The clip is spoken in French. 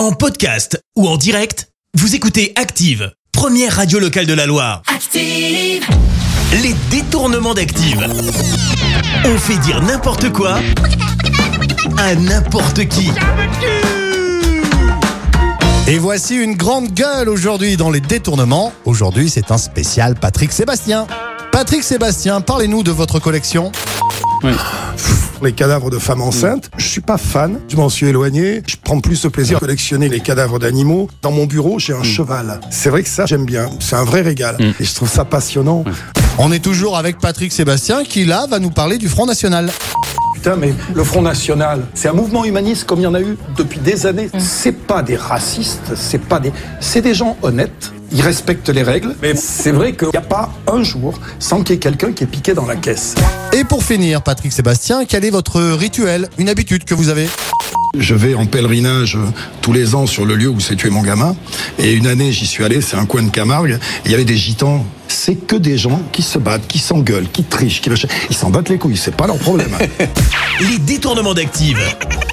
En podcast ou en direct, vous écoutez Active, première radio locale de la Loire. Active. Les détournements d'Active. On fait dire n'importe quoi à n'importe qui. Et voici une grande gueule aujourd'hui dans les détournements. Aujourd'hui, c'est un spécial Patrick Sébastien. Patrick Sébastien, parlez-nous de votre collection. Les cadavres de femmes enceintes. Je suis pas fan, je m'en suis éloigné. Je prends plus de plaisir à collectionner les cadavres d'animaux. Dans mon bureau, j'ai un cheval. C'est vrai que ça, j'aime bien. C'est un vrai régal. Et je trouve ça passionnant. On est toujours avec Patrick Sébastien qui là va nous parler du Front National. Putain, mais le Front National, c'est un mouvement humaniste comme il y en a eu depuis des années. C'est pas des racistes, c'est pas des, c'est des gens honnêtes. Ils respectent les règles, mais c'est vrai qu'il n'y a pas un jour sans qu'il y ait quelqu'un qui est piqué dans la caisse. Et pour finir, Patrick Sébastien, quel est votre rituel, une habitude que vous avez? Je vais en pèlerinage tous les ans sur le lieu où s'est tué mon gamin. Et une année, j'y suis allé, c'est un coin de Camargue. Il y avait des gitans. C'est que des gens qui se battent, qui s'engueulent, qui trichent, qui machin. Ils s'en battent les couilles, c'est pas leur problème. Les détournements d'Active.